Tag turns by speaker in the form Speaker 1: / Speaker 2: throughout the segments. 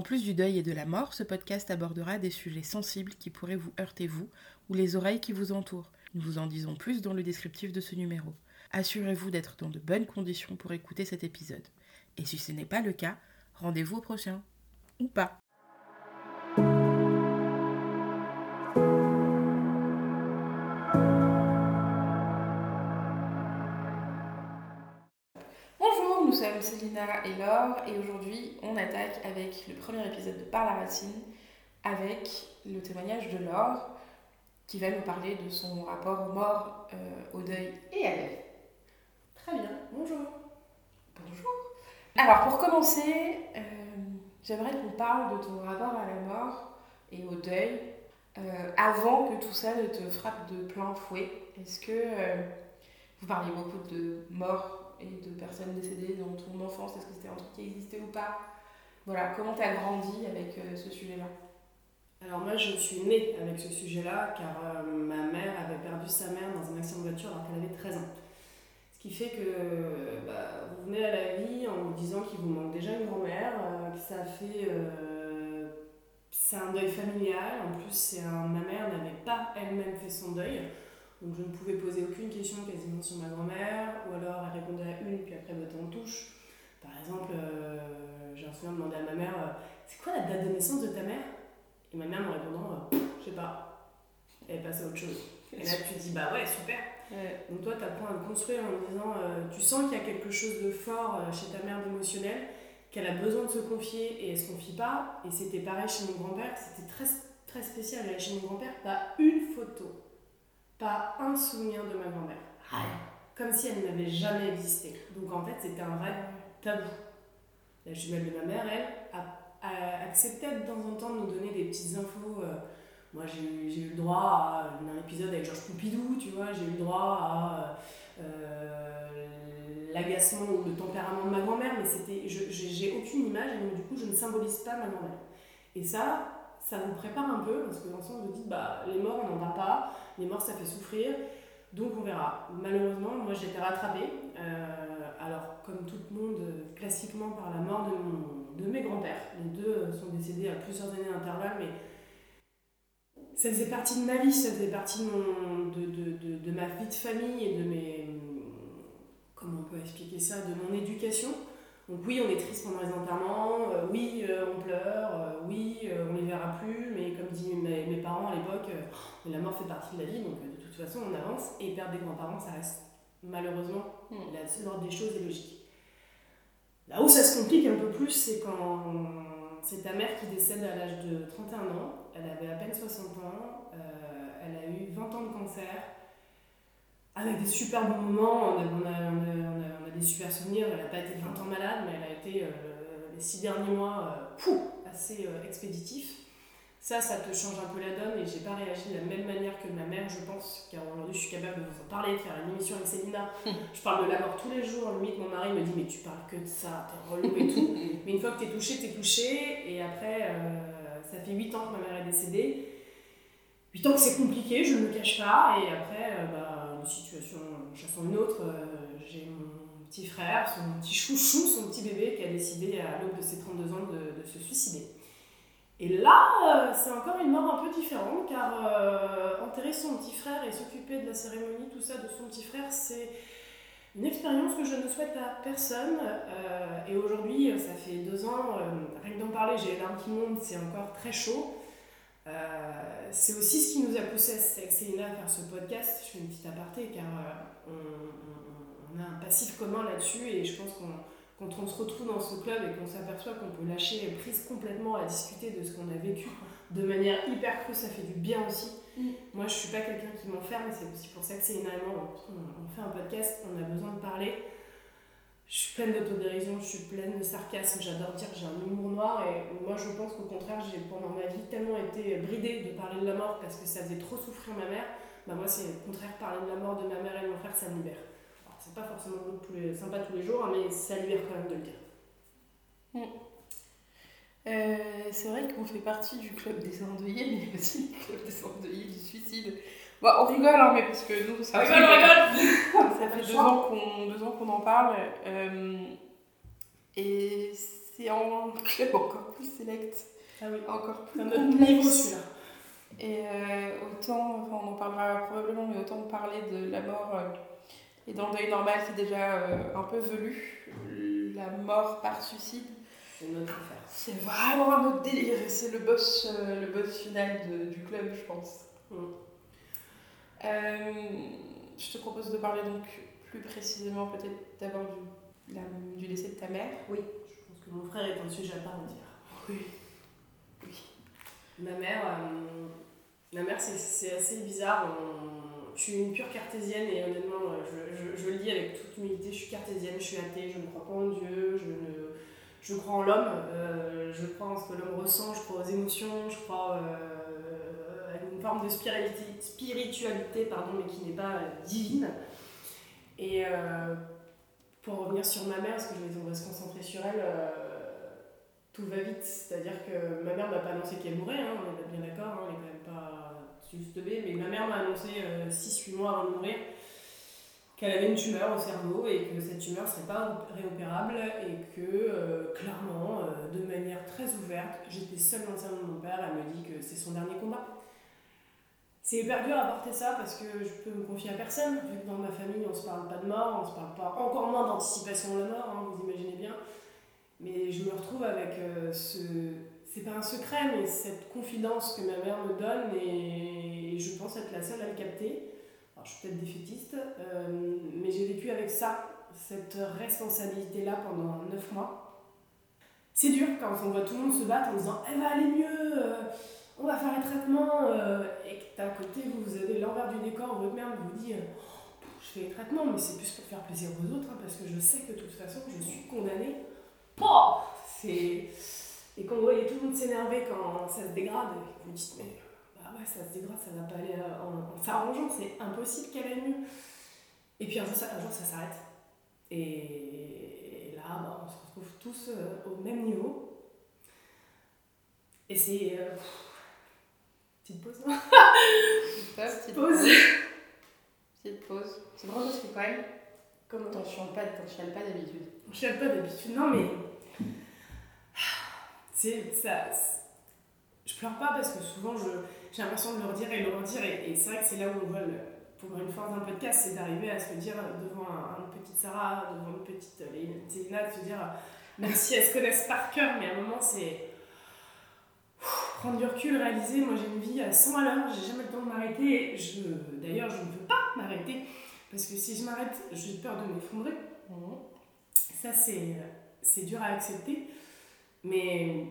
Speaker 1: En plus du deuil et de la mort, ce podcast abordera des sujets sensibles qui pourraient vous heurter vous ou les oreilles qui vous entourent. Nous vous en disons plus dans le descriptif de ce numéro. Assurez-vous d'être dans de bonnes conditions pour écouter cet épisode. Et si ce n'est pas le cas, rendez-vous au prochain. Ou pas. Célina et Laure et aujourd'hui on attaque avec le premier épisode de Par la racine avec le témoignage de Laure qui va nous parler de son rapport aux morts, euh, au deuil et à la vie.
Speaker 2: Très bien, bonjour.
Speaker 1: Bonjour. Alors pour commencer, euh, j'aimerais qu'on parle de ton rapport à la mort et au deuil euh, avant que tout ça ne te frappe de plein fouet. Est-ce que vous parliez beaucoup de morts et de personnes décédées dans ton enfance Est-ce que c'était un truc qui existait ou pas? Voilà, comment tu as grandi avec ce sujet-là?
Speaker 2: Alors moi je suis née avec ce sujet-là car euh, ma mère avait perdu sa mère dans un accident de voiture alors qu'elle avait 13 ans. Ce qui fait que bah, vous venez à la vie en vous disant qu'il vous manque déjà une grand-mère, euh, que ça fait... Euh, c'est un deuil familial, en plus ma mère n'avait pas elle-même fait son deuil, donc je ne pouvais poser aucune question quasiment sur ma grand-mère, ou alors elle répondait à une puis après botter en touche. Par exemple, j'ai un souvenir de demander à ma mère, c'est quoi la date de naissance de ta mère? Et ma mère me répondant, euh, je sais pas, elle est passée à autre chose. Et là, tu te dis, bah ouais, super. Donc toi, tu apprends à le construire en disant, euh, tu sens qu'il y a quelque chose de fort euh, chez ta mère d'émotionnel, qu'elle a besoin de se confier et elle se confie pas. Et c'était pareil chez mon grand-père, c'était très, très spécial. chez mon grand-père, pas une photo, pas un souvenir de ma grand-mère. Comme si elle n'avait jamais existé. Donc en fait, c'était un vrai tabou. La jumelle de ma mère, elle, a acceptait de temps en temps de nous donner des petites infos. Euh, moi, j'ai eu le droit à un épisode avec Georges Poupidou, tu vois, j'ai eu le droit à euh, l'agacement ou le tempérament de ma grand-mère, mais c'était, j'ai aucune image et donc du coup, je ne symbolise pas ma grand-mère. Et ça, ça vous prépare un peu parce que dans vous dites, bah, les morts, on n'en parle pas, les morts, ça fait souffrir. Donc on verra. Malheureusement, moi j'ai été rattrapée. Euh, alors, comme tout le monde, classiquement par la mort de mon de mes grands-pères. Les deux sont décédés à plusieurs années d'intervalle, mais ça faisait partie de ma vie, ça faisait partie de, mon, de, de, de, ma vie de famille et de mes. Comment on peut expliquer ça De mon éducation. Donc, oui, on est triste pendant les enterrements, euh, oui, euh, on pleure, oui, on les verra plus, mais comme disent mes, mes parents à l'époque, la mort fait partie de la vie, donc de toute façon, on avance. Et perdre des grands-parents, ça reste malheureusement mmh. l'ordre des choses est logique. Là où ça se complique un peu plus, c'est quand c'est ta mère qui décède à l'âge de 31 ans. Elle avait à peine 60 ans. Euh, elle a eu 20 ans de cancer. Avec des super bons moments. On a, on a, on a, des super souvenirs. Elle n'a pas été 20 ans malade, mais elle a été euh, les 6 derniers mois euh, assez expéditifs. Ça, ça te change un peu la donne et j'ai pas réagi de la même manière que ma mère, je pense, car aujourd'hui je suis capable de vous en parler, de faire une émission avec Célina. je parle de la mort tous les jours, limite mon mari me dit mais tu parles que de ça, t'es relou et tout. mais une fois que t'es touché, t'es touché et après, euh, ça fait 8 ans que ma mère est décédée. 8 ans que c'est compliqué, je ne me cache pas et après, euh, bah, une situation chassant une autre, euh, j'ai mon petit frère, son petit chouchou, son petit bébé qui a décidé à l'aube de ses 32 ans de se suicider. Et là, euh, c'est encore une mort un peu différente, car euh, enterrer son petit frère et s'occuper de la cérémonie, tout ça, de son petit frère, c'est une expérience que je ne souhaite à personne. Euh, et aujourd'hui, ça fait deux ans, rien que d'en parler, j'ai les larmes qui montent, c'est encore très chaud. C'est aussi ce qui nous a poussé avec à faire ce podcast. Je fais une petite aparté, car on, on a un passif commun là-dessus, et je pense qu'on quand on se retrouve dans ce club et qu'on s'aperçoit qu'on peut lâcher prise complètement à discuter de ce qu'on a vécu de manière hyper crue, ça fait du bien aussi. Mm. Moi, je suis pas quelqu'un qui m'enferme, c'est aussi pour ça que c'est énormément. On, fait un podcast, on a besoin de parler. Je suis pleine d'autodérision, je suis pleine de sarcasme, j'adore dire que j'ai un humour noir et moi je pense qu'au contraire, j'ai pendant ma vie tellement été bridée de parler de la mort parce que ça faisait trop souffrir ma mère. Bah moi, c'est au contraire, parler de la mort de ma mère et de mon frère, ça me libère c'est pas forcément sympa tous les jours, hein, mais ça libère quand même de le dire.
Speaker 1: Mm. Euh, c'est vrai qu'on fait partie du club des endeuillés, mais aussi du club des endeuillés du suicide. Bon, on rigole, hein, mais parce que nous, ça, fait, ça fait deux ans qu'on en parle. Euh, et c'est en club encore plus select.
Speaker 2: Ah oui,
Speaker 1: Encore plus
Speaker 2: c'est un autre
Speaker 1: complexe.
Speaker 2: niveau celui-là.
Speaker 1: Et euh, autant, enfin, on en parlera probablement, mais autant parler de la mort euh, et dans le deuil normal, c'est déjà un peu velu. La mort par suicide,
Speaker 2: C'est une autre affaire.
Speaker 1: c'est vraiment un autre délire. C'est le boss, le boss final de- du club, je pense.
Speaker 2: Mm.
Speaker 1: Euh, je te propose de parler donc plus précisément peut-être d'abord du, la- du décès de ta mère.
Speaker 2: Oui, je pense que mon frère est un sujet à part entière.
Speaker 1: Oui.
Speaker 2: Ma mère, euh, ma mère c'est- c'est assez bizarre. On- Je suis une pure cartésienne et honnêtement, euh, je, je, je le dis avec toute humilité, je suis cartésienne, je suis athée, je ne crois pas en Dieu, je, ne, je crois en l'homme, euh, je crois en ce que l'homme ressent, je crois aux émotions, je crois euh, forme de spiritualité, pardon, mais qui n'est pas euh, divine. Et euh, pour revenir sur ma mère, parce que je on va se concentrer sur elle, euh, tout va vite. C'est-à-dire que ma mère m'a pas annoncé qu'elle mourrait, hein, on est bien d'accord, hein, elle est quand même pas juste B, mais ma mère m'a annoncé 6-8 mois avant de mourir qu'elle avait une tumeur au cerveau et que cette tumeur serait pas réopérable et que clairement, de manière très ouverte, j'étais seule dans le salon de mon père, elle me dit que c'est son dernier combat. C'est hyper dur à porter ça parce que je peux me confier à personne, vu que dans ma famille on se parle pas de mort, on se parle pas encore moins d'anticipation de la mort, hein, vous imaginez bien. Mais je me retrouve avec euh, ce. C'est pas un secret, mais cette confidence que ma mère me donne et je pense être la seule à le capter. Alors je suis peut-être défaitiste, euh, mais j'ai vécu avec ça, cette responsabilité-là pendant 9 mois. C'est dur quand on voit tout le monde se battre en disant Elle va aller mieux, euh, on va faire les traitements, euh, et que à côté, vous, avez l'envers du décor, votre mère vous dit euh, Je fais les traitements, mais c'est plus pour faire plaisir aux autres, hein, parce que je sais que de toute façon, je suis condamnée. C'est... Et quand vous voyez tout le monde s'énerver quand ça se dégrade, et vous dites Mais bah ouais, ça se dégrade, ça va pas aller euh, en, s'arrangeant, c'est impossible qu'elle aille mieux. Et puis un jour, ça, un jour, ça s'arrête. Et, là, bah, on se retrouve tous euh, au même niveau. Et c'est. Petite pause.
Speaker 1: Petite
Speaker 2: Pause.
Speaker 1: Petite pause. C'est drôle parce que quand même,
Speaker 2: Comment
Speaker 1: t'en chiales pas, pas d'habitude.
Speaker 2: Je sais pas d'habitude, non mais. C'est ça. Je pleure pas parce que souvent je, j'ai l'impression de le redire et le redire. Et, et c'est vrai que c'est là où on voit le, pour une force d'un podcast, c'est d'arriver à se dire devant un- une petite Sarah, devant une petite Léna, de se dire, même si elles se connaissent par cœur, mais à un moment c'est. Prendre du recul, réaliser, moi j'ai une vie à 100 à l'heure, j'ai jamais le temps de m'arrêter. Je, d'ailleurs, je ne peux pas m'arrêter parce que si je m'arrête, j'ai peur de m'effondrer. Ça, c'est, c'est dur à accepter. Mais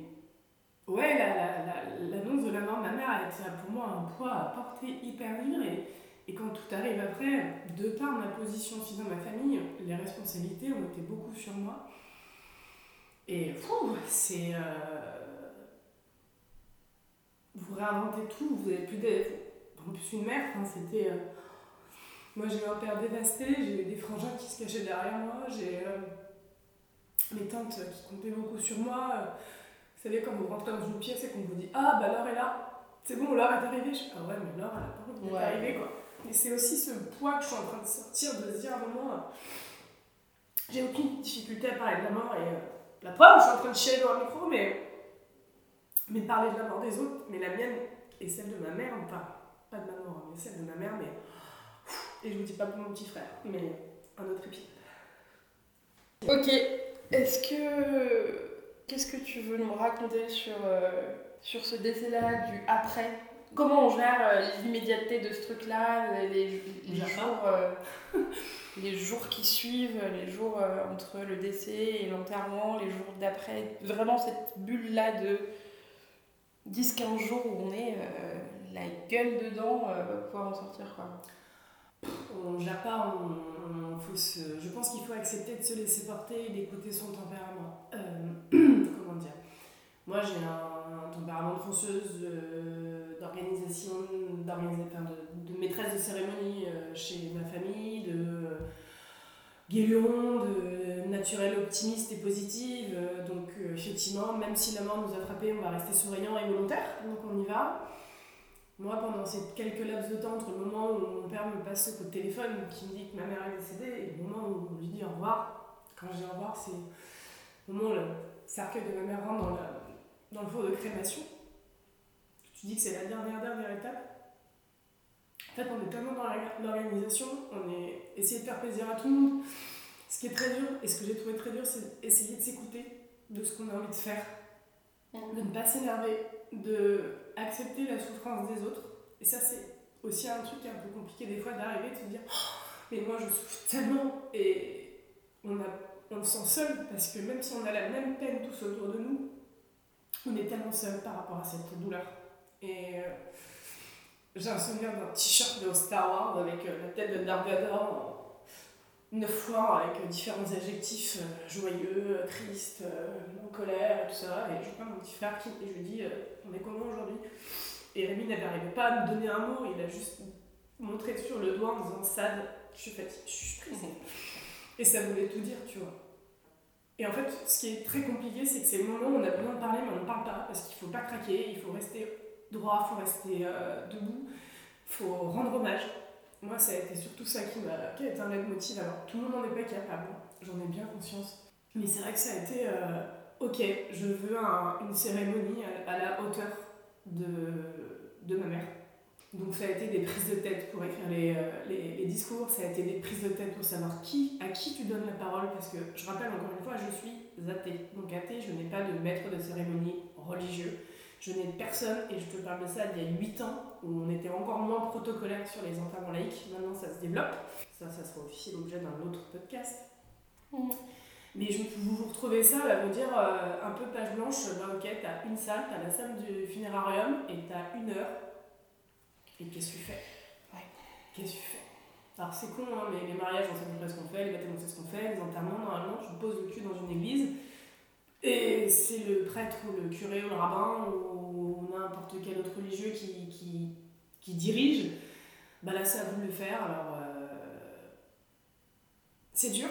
Speaker 2: ouais, la- la- la- l'annonce de la mort de ma mère a été pour moi un poids à porter hyper dur. Et, et quand tout arrive après, de par ma position aussi dans ma famille, les responsabilités ont été beaucoup sur moi. Et fou, c'est. euh, vous réinventez tout, vous avez plus de. En plus, une mère, c'était. euh, moi, j'ai eu un père dévasté, j'ai eu des frangins qui se cachaient derrière moi, j'ai euh, mes tantes qui comptaient beaucoup sur moi. euh, Vous savez, quand vous rentrez dans une pièce et qu'on vous dit Ah, bah Laure est là, c'est bon, Laure est arrivée. Je fais Ah ouais, mais Laure, elle a pas d'être arrivée, quoi. Et c'est aussi ce poids que je suis en train de sortir, de se dire à un moment J'ai aucune difficulté à parler de la mort et euh, la preuve, je suis en train de chialer dans le micro, mais, mais parler de la mort des autres, mais la mienne et celle de ma mère, enfin, pas de ma mort, mais celle de ma mère, mais. Et je vous dis pas pour mon petit frère, mais un autre épisode.
Speaker 1: Ok. Est-ce que. Qu'est-ce que tu veux nous raconter sur, euh, sur ce décès-là, du après? Comment on gère euh, l'immédiateté de ce truc-là, les, les jours, euh, les jours qui suivent, les jours entre le décès et l'enterrement, les jours d'après? Vraiment cette bulle-là de 10-15 jours où on est euh, la gueule dedans euh, pour en sortir. Quoi.
Speaker 2: On ne gère pas, faut je pense qu'il faut accepter de se laisser porter et d'écouter son tempérament. Euh, comment dire? Moi j'ai un, tempérament de fonceuse, d'organisation, de, de maîtresse de cérémonie chez ma famille, de guélion, de naturelle optimiste et positive. Euh, donc euh, effectivement, même si la mort nous a frappés, on va rester souriant et volontaire, donc on y va. Moi, pendant ces quelques laps de temps, entre le moment où mon père me passe ce coup de téléphone qui me dit que ma mère est décédée et le moment où on lui dit au revoir, quand je dis au revoir, c'est le moment où le- cercueil de ma mère rentre dans, dans le four de crémation, tu dis que c'est la dernière, dernière étape. En fait, on est tellement dans l'organisation, on est essayé de faire plaisir à tout le monde. Ce qui est très dur, et ce que j'ai trouvé très dur, c'est essayer de s'écouter de ce qu'on a envie de faire, de ne pas s'énerver, de accepter la souffrance des autres. Et ça, c'est aussi un truc un peu compliqué des fois d'arriver et de se dire oh, mais moi je souffre tellement et on, a, on se sent seul parce que même si on a la même peine tous autour de nous, on est tellement seul par rapport à cette douleur. Et euh, j'ai un souvenir d'un t-shirt de Star Wars avec euh, la tête de Dark Vador neuf fois avec différents adjectifs euh, joyeux, triste, en colère, tout ça. Et je prends mon petit frère qui, et je lui dis On est comment aujourd'hui? Et Rémi n'arrivait pas à me donner un mot, il a juste montré sur le doigt en disant Sad, je suis fatiguée, je suis triste. Et ça voulait tout dire, tu vois. Et en fait, ce qui est très compliqué, c'est que c'est le moment où on a besoin de parler, mais on ne parle pas, parce qu'il ne faut pas craquer, il faut rester droit, il faut rester euh, debout, il faut rendre hommage. Moi, ça a été surtout ça qui m'a qui a été un leitmotiv. Alors, tout le monde n'en est pas capable, j'en ai bien conscience. Mais c'est vrai que ça a été euh, ok, je veux une cérémonie à, la hauteur de, de ma mère. Donc ça a été des prises de tête pour écrire les, euh, les, les, discours, ça a été des prises de tête pour savoir qui, à qui tu donnes la parole, parce que je rappelle encore une fois, je suis athée. Donc athée, je n'ai pas de maître de cérémonie religieux. Je n'ai personne, et je te parle de ça il y a 8 ans, où on était encore moins protocolaire sur les enterrements laïcs. Maintenant, ça se développe. Ça, ça sera aussi l'objet d'un autre podcast. Mm. Mais je, vous vous retrouvez ça, à vous dire euh, un peu page blanche, bah, ok, t'as une salle, t'as la salle du funérarium, et t'as une heure. Et qu'est-ce que tu fais? Ouais. Qu'est-ce que tu fais? Alors c'est con, hein, mais les mariages, on sait à peu près ce qu'on fait, les baptêmes, on sait ce qu'on fait, les enterrements, normalement, tu poses le cul dans une église, et c'est le prêtre ou le curé ou le rabbin ou n'importe quel autre religieux qui, dirige, bah là c'est à vous de le faire. Alors euh, c'est dur,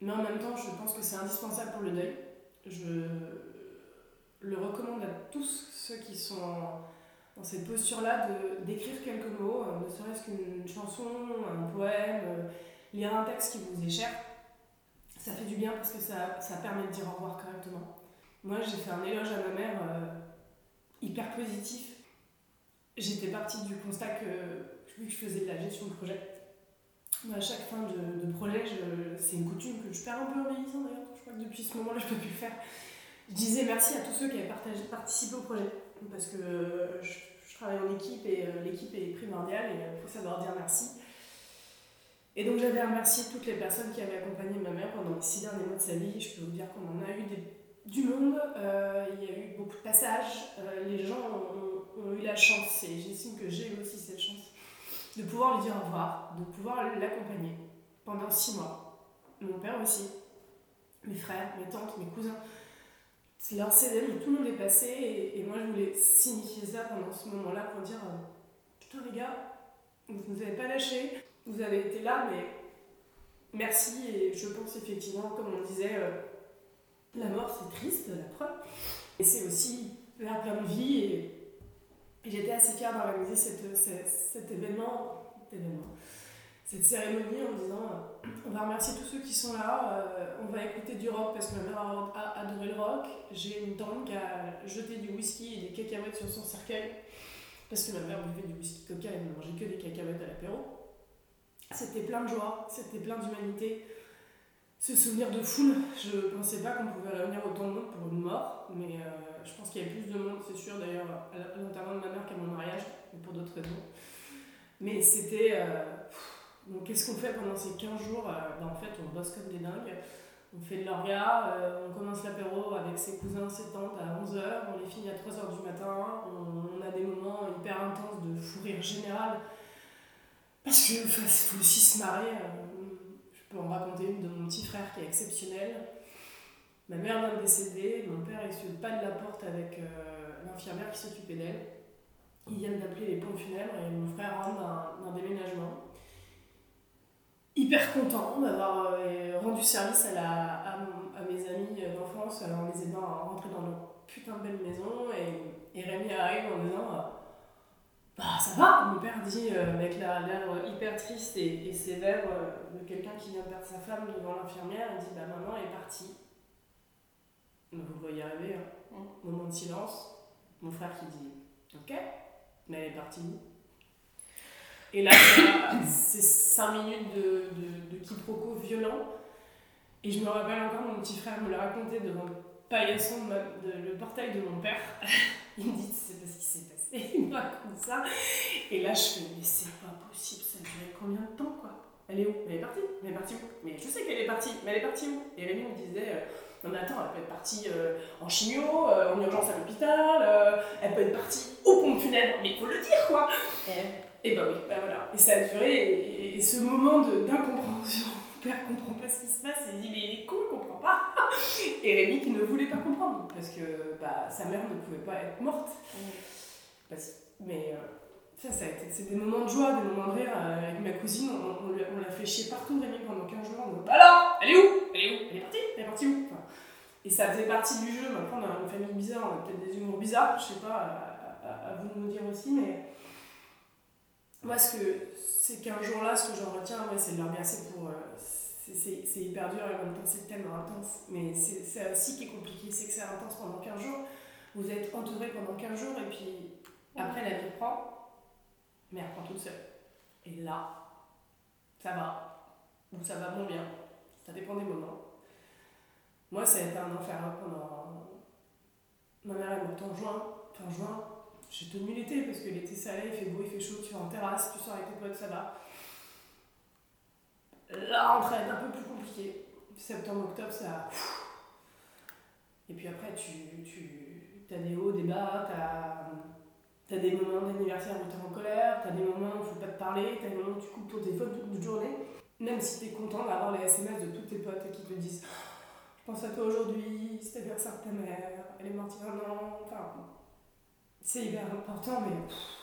Speaker 2: mais en même temps je pense que c'est indispensable pour le deuil. Je le recommande à tous ceux qui sont dans cette posture-là d'écrire quelques mots, euh, ne serait-ce qu'une chanson, un poème, euh, lire un texte qui vous est cher ça fait du bien parce que ça, permet de dire au revoir correctement. Moi, j'ai fait un éloge à ma mère hyper positif. J'étais partie du constat que, vu que je faisais de la gestion de projet, à chaque fin de, projet, c'est une coutume que je perds un peu en vieillissant d'ailleurs. Je crois que depuis ce moment-là, je ne peux plus le faire. Je disais merci à tous ceux qui avaient participé au projet. Parce que je, travaille en équipe et euh, l'équipe est primordiale et il faut savoir dire merci. Et donc j'avais remercié toutes les personnes qui avaient accompagné ma mère pendant les six derniers mois de sa vie. Je peux vous dire qu'on en a eu du monde, euh, il y a eu beaucoup de passages, euh, les gens ont, eu la chance, et j'estime que j'ai eu aussi cette chance, de pouvoir lui dire au revoir, de pouvoir l'accompagner pendant six mois. Mon père aussi, mes frères, mes tantes, mes cousins. Leur CD, tout le monde est passé, et, moi je voulais signifier ça pendant ce moment-là pour dire euh, Putain les gars, vous ne nous avez pas lâché, vous avez été là, mais merci. Et je pense effectivement, comme on disait, la mort c'est triste, la preuve. Et c'est aussi vers plein de vie. Et, j'étais assez fière d'organiser cette, cet, événement, cette cérémonie en disant euh, on va remercier tous ceux qui sont là, euh, on va écouter du rock parce que ma mère a adoré le rock. J'ai une tante qui a jeté du whisky et des cacahuètes sur son cercueil parce que ma mère buvait du whisky coca et ne mangeait que des cacahuètes à l'apéro. C'était plein de joie, c'était plein d'humanité. Ce souvenir de foule, je ne pensais pas qu'on pouvait réunir autant de monde pour une mort, mais euh, je pense qu'il y avait plus de monde, c'est sûr, d'ailleurs, l'enterrement de ma mère qu'à mon mariage, mais pour d'autres raisons. Mais c'était. Euh, donc, qu'est-ce qu'on fait pendant ces 15 jours euh, ben, En fait, on bosse comme des dingues. On fait de l'orga, on commence l'apéro avec ses cousins, ses tantes à 11h, on les finit à 3h du matin, on, a des moments hyper intenses de fou rire général parce qu'il faut aussi se marrer. Peux en raconter une de mon petit frère qui est exceptionnel. Ma mère vient de décéder, mon père est sur le pas de la porte avec euh, l'infirmière qui s'occupait d'elle. Ils viennent d'appeler les pompes funèbres et mon frère rentre d'un déménagement. Hyper content d'avoir euh, rendu service à, la, à mes amis d'enfance en les aidant à rentrer dans leur putain de belle maison. Et, et Rémi arrive en disant bah ça va. Mon père dit, euh, avec l'air hyper triste et, sévère euh, de quelqu'un qui vient de perdre sa femme devant l'infirmière, il dit, bah maman est partie. Vous le voyez arriver, hein.
Speaker 1: Mm.
Speaker 2: moment de silence. Mon frère qui dit Ok, mais elle est partie Et là, c'est 5 minutes de, de, de quiproquo violent. Et je me rappelle encore, mon petit frère me l'a raconté devant le paillasson de, ma- de- le portail de mon père. Il me dit C'est pas ce qui s'est passé. Il me raconte ça. Et là, je fais Mais c'est pas possible, ça a duré combien de temps quoi? Elle est où? Elle est partie. Elle est partie où? Mais je sais qu'elle est partie, mais elle est partie où? Et Rémi me disait euh, Non, mais attends, elle peut être partie euh, en chimio, euh, en urgence à l'hôpital, elle peut être partie au pont funèbre, mais il faut le dire quoi! Et bah oui, bah voilà. Et ça a duré, et, et- et ce moment d'incompréhension, mon père comprend pas ce qui se passe, et il dit mais il est con, il comprend pas. Et Rémi qui ne voulait pas comprendre, parce que bah, sa mère ne pouvait pas être morte. Mais euh, ça, ça c'est des moments de joie, des moments de rire. euh, avec ma cousine, on, on l'a fait chier partout, Rémi, pendant 15 jours. On dit, alors, elle est où? Elle est où? Elle est partie Elle est partie où? Et ça faisait partie du jeu. Maintenant, on a une famille bizarre, on a peut-être des humours bizarres, je sais pas, à, vous de nous dire aussi, mais. Moi, ce que, ces 15 jours-là, ce que j'en retiens, ouais, c'est de leur remercier pour. euh, c'est- hyper dur et en même temps, c'est tellement intense. Mais c'est aussi qui est compliqué, c'est que c'est intense pendant 15 jours. Vous êtes entouré pendant 15 jours et puis après, la vie reprend, mais elle reprend toute seule. Et là, ça va. Ou ça va moins bien. Ça dépend des moments. Moi, ça a été un enfer hein, pendant. Ma mère est morte en juin. Fin juin, j'ai tenu l'été parce que l'été c'est allé, il fait beau, il fait chaud, tu vas en terrasse, tu sors avec tes potes, ça va. La rentrée est un peu plus compliquée. Septembre, octobre, ça. Et puis après, tu, tu as des hauts, des bas, tu as, des moments d'anniversaire où tu es en colère, tu as des moments où faut pas te parler, tu as des moments où tu coupes ton téléphone toute une journée. Même si tu es content d'avoir les SMS de tous tes potes qui te disent Je pense à toi aujourd'hui, c'est l'anniversaire de ta mère, elle est morte il y a un an. Enfin, c'est hyper important, mais pff,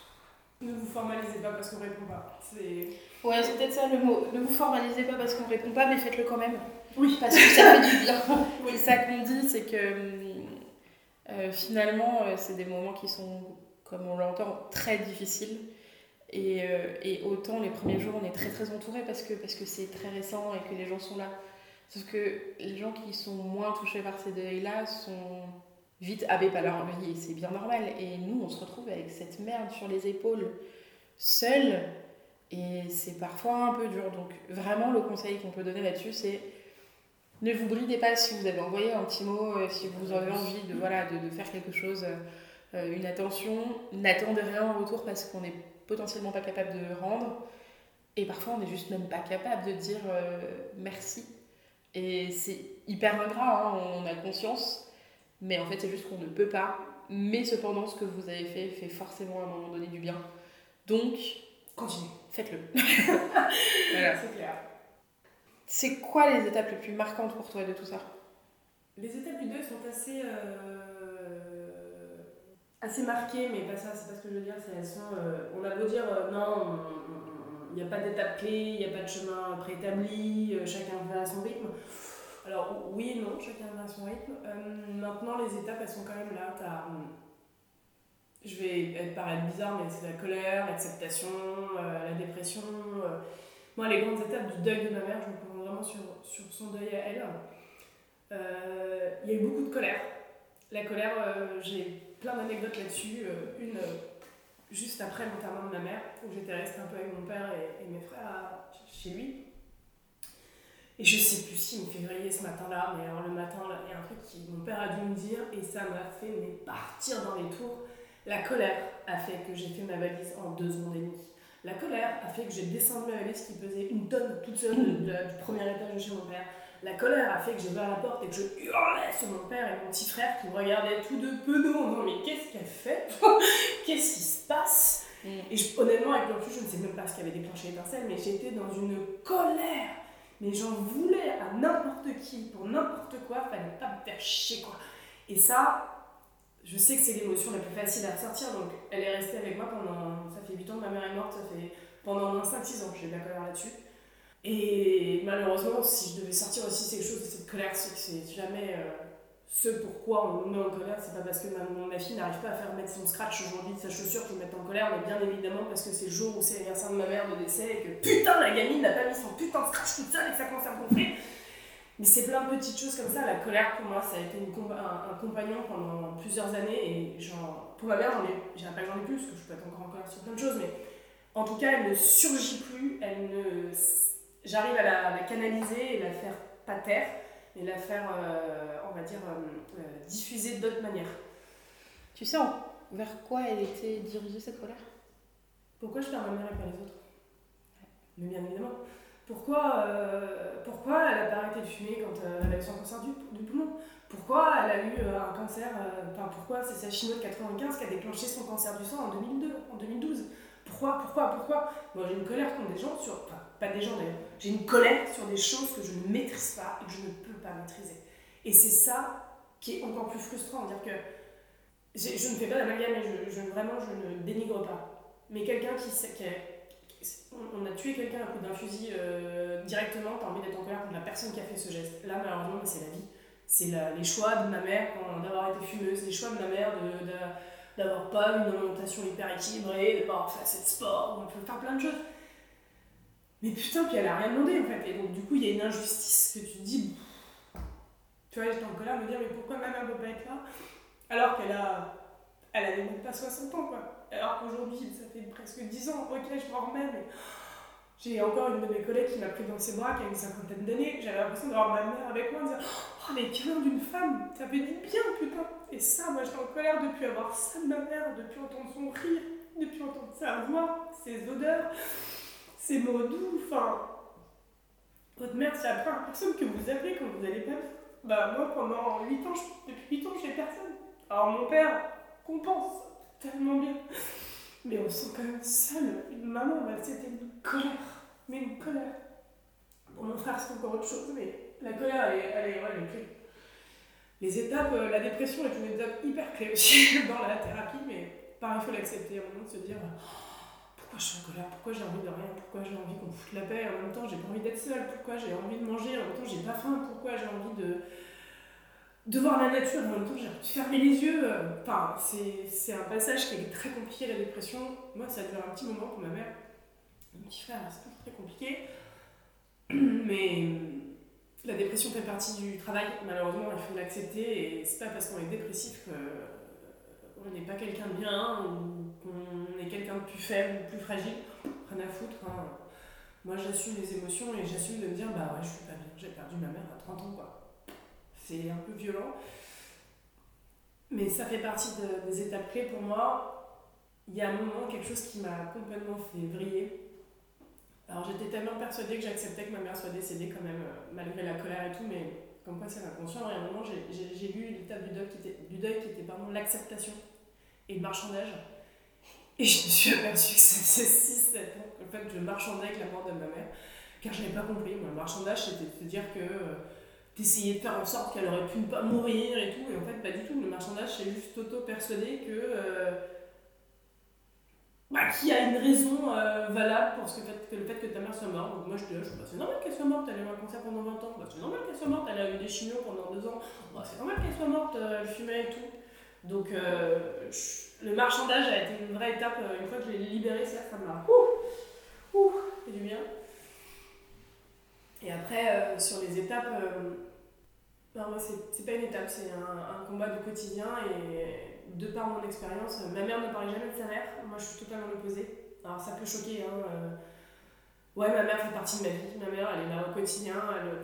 Speaker 2: ne vous formalisez pas parce qu'on répond pas. C'est.
Speaker 1: Ouais, c'est peut-être ça le mot. Ne vous formalisez pas parce qu'on répond pas, mais faites-le quand même.
Speaker 2: Oui.
Speaker 1: Parce que ça fait du bien. C'est ça qu'on dit, c'est que euh, finalement, euh, c'est des moments qui sont, comme on l'entend, très difficiles. Et, euh, et autant les premiers jours, on est très très entouré parce que parce que c'est très récent et que les gens sont là. Sauf que les gens qui sont moins touchés par ces deuils-là sont vite happés par leur vie et c'est bien normal. Et nous, on se retrouve avec cette merde sur les épaules, seuls. Et c'est parfois un peu dur. Donc vraiment, le conseil qu'on peut donner là-dessus, c'est ne vous bridez pas si vous avez envoyé un petit mot, euh, si vous avez envie de, voilà, de, de faire quelque chose, euh, une attention. N'attendez rien en retour parce qu'on n'est potentiellement pas capable de rendre. Et parfois, on n'est juste même pas capable de dire euh, merci. Et c'est hyper ingrat, hein, on a conscience. Mais en fait, c'est juste qu'on ne peut pas. Mais cependant, ce que vous avez fait fait forcément à un moment donné du bien. Donc,
Speaker 2: Continue.
Speaker 1: faites-le. voilà.
Speaker 2: C'est clair.
Speaker 1: C'est quoi les étapes les plus marquantes pour toi de tout ça?
Speaker 2: Les étapes du deuil sont assez. euh, assez marquées, mais pas ça, c'est pas ce que je veux dire. Elles sont, euh, on a beau dire euh, non, il n'y a pas d'étape clé, il n'y a pas de chemin préétabli, euh, chacun va à son rythme. Alors oui et non, chacun va à son rythme. Maintenant, les étapes, elles sont quand même là. Hum, je vais paraître bizarre, mais c'est la colère, l'acceptation, la dépression. Moi, les grandes étapes du deuil de ma mère, je me prends vraiment sur, sur son deuil à elle. Il y a eu beaucoup de colère. La colère, j'ai plein d'anecdotes là-dessus. Euh, une, euh, juste après l'enterrement de ma mère, où j'étais restée un peu avec mon père et, mes frères chez lui. Et je sais plus si me fait griller ce matin-là, mais alors le matin, il y a un truc qui mon père a dû me dire et ça m'a fait partir dans les tours. La colère a fait que j'ai fait ma valise en deux secondes et demie. La colère a fait que j'ai descendu ma valise qui pesait une tonne toute seule du premier étage de chez mon père. La colère a fait que j'ai ouvert la porte et que je hurlais sur mon père et mon petit frère qui me regardaient tous deux penauds en disant mais qu'est-ce qu'elle fait Qu'est-ce qui se passe Et je- honnêtement, avec le recul, je ne sais même pas ce qui avait déclenché l'étincelle, mais j'étais dans une colère. Mais j'en voulais à n'importe qui, pour n'importe quoi, fallait pas me faire chier quoi. Et ça, je sais que c'est l'émotion la plus facile à ressortir, donc elle est restée avec moi pendant. Ça fait 8 ans que ma mère est morte, ça fait pendant au moins 5-6 ans que j'ai de la colère là-dessus. Et malheureusement, si je devais sortir aussi quelque chose de cette colère, c'est que c'est jamais euh, ce pourquoi on nous met en colère. C'est pas parce que ma, ma fille n'arrive pas à faire mettre son scratch aujourd'hui de sa chaussure que je me mette en colère, mais bien évidemment parce que c'est le jour où c'est l'anniversaire de ma mère de décès et que putain la gamine n'a pas mis son putain de scratch toute seule et que ça commence à me gonfler. Mais c'est plein de petites choses comme ça. La colère, pour moi, ça a été un, compagnon pendant plusieurs années. Et genre, pour ma mère, j'en ai, j'en ai plus, parce que je peux être encore en colère sur plein de choses. Mais en tout cas, elle ne surgit plus. Elle ne, j'arrive à la, canaliser et la faire pas taire, et la faire, euh, on va dire, euh, euh, diffuser d'autres manières.
Speaker 1: Tu sais vers quoi elle était dirigée cette colère?
Speaker 2: Pourquoi je perds ma mère et pas les autres? Mais bien évidemment. Pourquoi, euh, pourquoi elle a pas arrêté de fumer quand elle a eu son cancer du, poumon? Pourquoi elle a eu un cancer Enfin, pourquoi c'est sa chimio de 95 qui a déclenché son cancer du sang en 2002, en 2012 Pourquoi, pourquoi, pourquoi Moi j'ai une colère contre des gens sur. Enfin, pas des gens d'ailleurs. J'ai une colère sur des choses que je ne maîtrise pas et que je ne peux pas maîtriser. Et c'est ça qui est encore plus frustrant. Dire que je, ne fais pas d'amalgame et je, vraiment je ne dénigre pas. Mais quelqu'un qui, on a tué quelqu'un à coup d'un fusil euh, directement, t'as envie d'être en colère contre la personne qui a fait ce geste. Là, malheureusement, c'est la vie. C'est les choix de ma mère d'avoir été fumeuse, les choix de ma mère d'avoir pas une alimentation hyper équilibrée, de pas avoir fait assez de sport, on peut faire plein de choses. Mais putain, puis elle a rien demandé en fait. Et donc, du coup, il y a une injustice que tu te dis. Tu vois, j'étais en colère me dire, mais pourquoi ma mère ne peut pas être là Alors qu'elle a. Elle avait même pas 60 ans, quoi. Alors qu'aujourd'hui, ça fait presque 10 ans, ok, je m'en remets, mais j'ai encore une de mes collègues qui m'a pris dans ses bras, qui a une cinquantaine d'années. J'avais l'impression d'avoir ma mère avec moi, en disant Oh, les câlins d'une femme, ça fait du bien, putain. Et ça, moi, j'étais en colère depuis avoir ça de ma mère, depuis entendre son rire, depuis entendre sa voix, ses odeurs, ses mots doux. Enfin, votre mère, c'est la première personne que vous appelez quand vous allez pas. Bah, moi, pendant 8 ans, depuis 8 ans, je n'ai personne. Alors, mon père compense tellement bien. Mais on se sent quand même seul. Une maman, bah, c'était colère. Mais une colère. Pour mon frère, c'est encore autre chose, mais la colère, elle est, elle ouais, elle est clé. Les étapes, euh, la dépression est une étape hyper clé aussi dans la thérapie, mais pareil, il faut l'accepter, à un moment de se dire oh, pourquoi je suis en colère, pourquoi j'ai envie de rien, pourquoi j'ai envie qu'on foute la paix, en même temps j'ai pas envie d'être seule, pourquoi j'ai envie de manger, en même temps j'ai pas faim, pourquoi j'ai envie de, de voir la nature, en même temps j'ai envie de fermer les yeux. Enfin, c'est un passage qui est très compliqué, la dépression. Moi, ça a duré un petit moment pour ma mère. C'est pas très compliqué. Mais la dépression fait partie du travail, malheureusement, il faut l'accepter. Et c'est pas parce qu'on est dépressif qu'on n'est pas quelqu'un de bien ou qu'on est quelqu'un de plus faible ou plus fragile. Rien à foutre. Hein. Moi, j'assume les émotions et j'assume de me dire, bah ouais, je suis pas bien, j'ai perdu ma mère à 30 ans, quoi c'est un peu violent. Mais ça fait partie des étapes clés pour moi. Il y a un moment, quelque chose qui m'a complètement fait vriller. Alors j'étais tellement persuadée que j'acceptais que ma mère soit décédée quand même, euh, malgré la colère et tout, mais comme quoi c'est inconscient. Et à un moment, j'ai lu l'étape du deuil qui était, du deuil qui était l'acceptation et le marchandage. Et je me suis aperçue que c'était 6-7 ans en fait, je marchandais avec la mort de ma mère, car je n'avais pas compris. Le marchandage, c'était de dire que... Euh, d'essayer de faire en sorte qu'elle aurait pu ne pas mourir et tout. Et en fait, pas du tout. Le marchandage, c'est juste auto-persuadé que. Euh, bah, qu'il y a une raison euh, valable pour ce le fait que ta mère soit morte. Donc moi, je dis, je bah, c'est normal qu'elle soit morte, elle a eu un cancer pendant 20 ans. Bah, c'est normal qu'elle soit morte, elle a eu des chimios pendant 2 ans. Bah, c'est normal qu'elle soit morte, euh, elle fumait et tout. Donc le marchandage a été une vraie étape. une fois que je l'ai libéré, ça, ça m'a. Ouh, ouh, du bien. Et après, sur les étapes moi, c'est pas une étape, c'est un, combat de quotidien et de par mon expérience, ma mère ne parlait jamais de sa mère, moi je suis totalement l'opposé. Alors ça peut choquer, hein. Euh, ouais, ma mère fait partie de ma vie, ma mère elle est là au quotidien,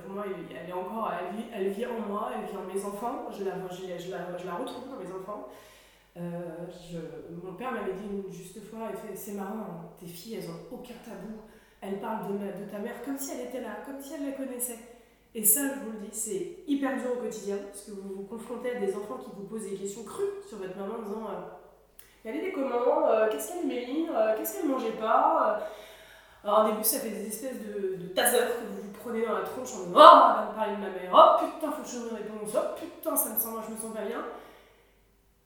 Speaker 2: pour moi elle est encore, elle vit, elle vit en moi, elle vit en mes enfants, je la, je, la, je la retrouve dans mes enfants. Euh, mon père m'avait dit une juste fois, c'est marrant, hein, tes filles elles ont aucun tabou, elles parlent de ta mère comme si elle était là, comme si elle la connaissait. Et ça, je vous le dis, c'est hyper dur au quotidien, parce que vous vous confrontez à des enfants qui vous posent des questions crues sur votre maman en disant euh, Elle des comment euh, Qu'est-ce qu'elle aimait euh, Qu'est-ce qu'elle mangeait pas Alors au début, ça fait des espèces de, de que vous vous prenez dans la tronche en disant Oh, on va me parler de ma mère, oh putain, faut que je me réponse, oh putain, ça me sent, je me sens pas bien.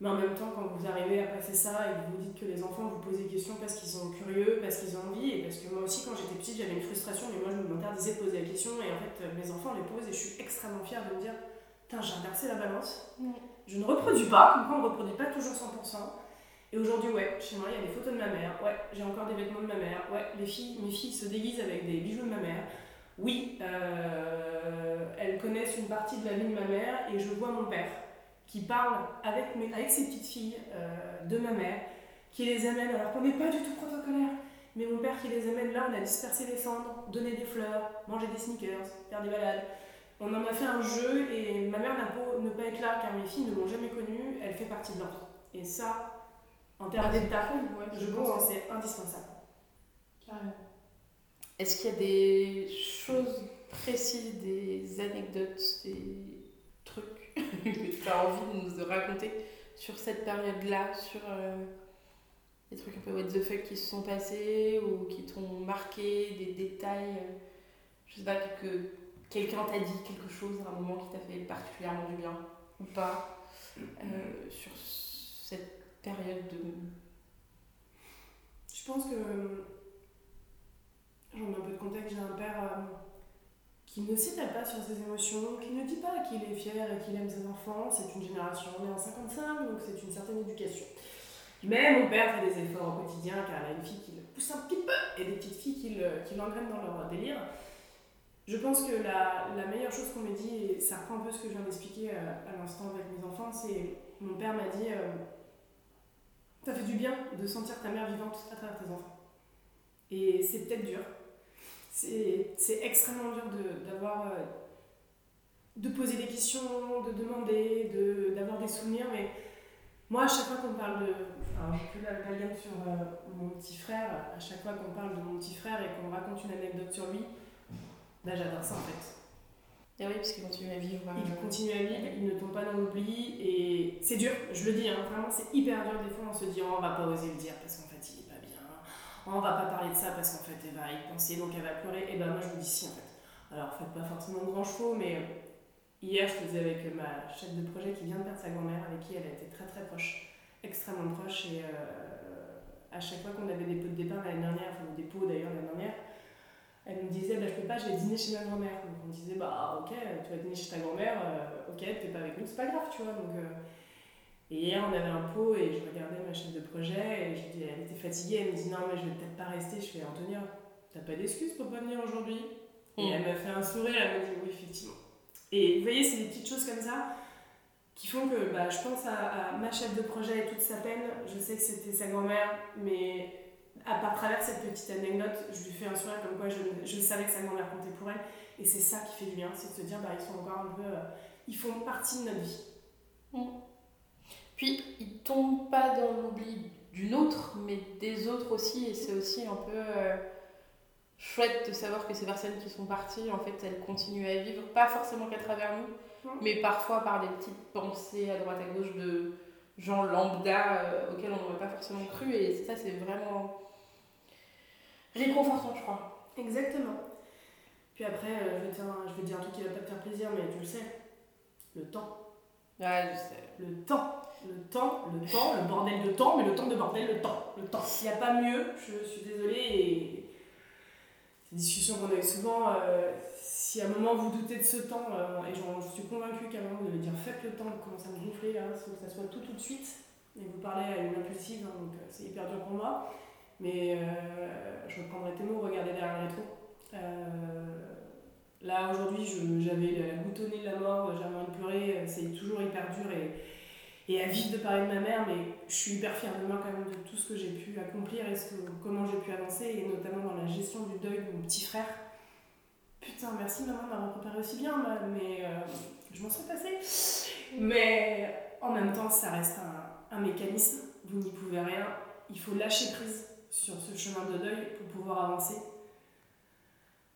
Speaker 2: Mais en même temps, quand vous arrivez à passer ça et que vous dites que les enfants vous posent des questions parce qu'ils sont curieux, parce qu'ils ont envie, et parce que moi aussi, quand j'étais petite, j'avais une frustration, mais moi je m'interdisais de poser la question, et en fait, mes enfants les posent, et je suis extrêmement fière de me dire Putain, j'ai inversé la balance. Je ne reproduis pas, comme quoi on ne reproduit pas toujours 100%. Et aujourd'hui, ouais, chez moi, il y a des photos de ma mère, ouais, j'ai encore des vêtements de ma mère, ouais, les filles, mes filles se déguisent avec des bijoux de ma mère. oui, euh, elles connaissent une partie de la vie de ma mère et je vois mon père qui parle avec, mes, avec ses petites filles euh, de ma mère, qui les amène alors qu'on n'est pas du tout protocolaire. Mais mon père qui les amène là, on a dispersé les cendres, donné des fleurs, mangé des sneakers, faire des balades. On en a fait un jeu et ma mère n'a pas ne pas être là car mes filles ne l'ont jamais connue, elle fait partie de l'ordre. Et ça, en termes
Speaker 1: Ah,
Speaker 2: d'état,
Speaker 1: Ouais,
Speaker 2: je pense que c'est indispensable.
Speaker 1: Carrément. Est-ce qu'il y a des choses précises, des anecdotes, des tu as envie de nous raconter sur cette période-là, sur euh, des trucs un peu what the fuck qui se sont passés ou qui t'ont marqué, des détails, euh, je sais pas, que quelqu'un t'a dit quelque chose à un moment qui t'a fait particulièrement du bien ou pas, euh, sur cette période de...
Speaker 2: Je pense que j'en ai un peu de contexte. J'ai un père qui ne s'étale pas sur ses émotions, qui ne dit pas qu'il est fier et qu'il aime ses enfants. C'est une génération, on est en 55, donc c'est une certaine éducation. Mais mon père fait des efforts au quotidien car il a une fille qui le pousse un petit peu et des petites filles qui le- qui dans leur délire. Je pense que la, la meilleure chose qu'on m'ait dit, et ça reprend un peu ce que je viens d'expliquer euh, à l'instant avec mes enfants, c'est mon père m'a dit euh, Ça fait du bien de sentir ta mère vivante à travers tes enfants. Et c'est peut-être dur. C'est extrêmement dur de- d'avoir. euh, de poser des questions, de demander, de- d'avoir des souvenirs, mais moi, à chaque fois qu'on parle de. Alors, j'ai plus la, gamme sur euh, mon petit frère, à chaque fois qu'on parle de mon petit frère et qu'on raconte une anecdote sur lui, là, j'adore ça en fait.
Speaker 1: Ah oui, parce qu'ils continuent à vivre.
Speaker 2: Il
Speaker 1: euh,
Speaker 2: continue à vivre, il ne tombe pas dans l'oubli et c'est dur, je le dis, hein, vraiment c'est hyper dur des fois on se dit oh, on va pas oser le dire parce qu'en fait il est pas bien, Oh, on va pas parler de ça parce qu'en fait elle va y penser donc elle va pleurer et ben moi je vous dis si en fait. Alors faites pas forcément grand chevaux mais euh, hier je faisais avec ma chef de projet qui vient de perdre sa grand-mère avec qui elle a été très très proche, extrêmement proche et euh, à chaque fois qu'on avait des pots de départ l'année dernière, enfin des pots d'ailleurs l'année dernière, elle me disait bah, je peux pas, je vais dîner chez ma grand-mère. Donc on disait bah ok, tu vas dîner chez ta grand-mère, euh, ok, t'es pas avec nous, c'est pas grave, tu vois. Donc, euh, Et hier on avait un pot et je regardais ma chef de projet et je dis, elle était fatiguée, elle me dit non mais je vais peut-être pas rester. Je fais Antonia, t'as pas d'excuse pour pas venir aujourd'hui? Et
Speaker 1: Mm.
Speaker 2: elle m'a fait un sourire, elle m'a dit oui effectivement. Et vous voyez, c'est des petites choses comme ça qui font que bah, je pense à, à ma chef de projet et toute sa peine. Je sais que c'était sa grand-mère, mais à part travers cette petite anecdote, je lui fais un sourire comme quoi je, je savais que sa grand-mère comptait pour elle. Et c'est ça qui fait du bien, c'est de se dire, bah, ils sont encore un peu. euh, ils font partie de notre vie.
Speaker 1: Puis, ils tombent pas dans l'oubli d'une autre, mais des autres aussi, et c'est aussi un peu euh, chouette de savoir que ces personnes qui sont parties, en fait, elles continuent à vivre, pas forcément qu'à travers nous,
Speaker 2: Mhm.
Speaker 1: mais parfois par des petites pensées à droite à gauche de gens lambda euh, auxquels on n'aurait pas forcément cru, et ça, c'est vraiment réconfortant, je crois.
Speaker 2: Exactement. Puis après, euh, je, vais un- je vais dire un truc qui va pas te faire plaisir, mais tu le sais. Le temps.
Speaker 1: Ouais, je sais.
Speaker 2: Le temps. Le temps, le temps, le bordel de temps, mais le temps de bordel, le temps. Le temps. S'il n'y a pas mieux, je suis désolée. Et ces discussions qu'on a eues souvent, euh, si à un moment vous doutez de ce temps, euh, et je suis convaincue qu'à un moment vous devez dire faites le temps, commence à me gonfler, là, faut que ça soit tout tout de suite. Et vous parlez à une impulsive, hein, donc euh, c'est hyper dur pour moi. Mais je reprendrai tes mots, regardez derrière le rétro. Euh, là aujourd'hui, j'avais nez de la mort, j'avais envie de pleurer, c'est toujours hyper dur et à vivre de parler de ma mère, mais je suis hyper fière de moi quand même de tout ce que j'ai pu accomplir et ce comment j'ai pu avancer, et notamment dans la gestion du deuil de mon petit frère. Putain, merci maman de m'avoir préparé aussi bien, ma- mais euh, je m'en serais passée. Mais en même temps, ça reste un, un mécanisme, vous n'y pouvez rien, il faut lâcher prise sur ce chemin de deuil pour pouvoir avancer.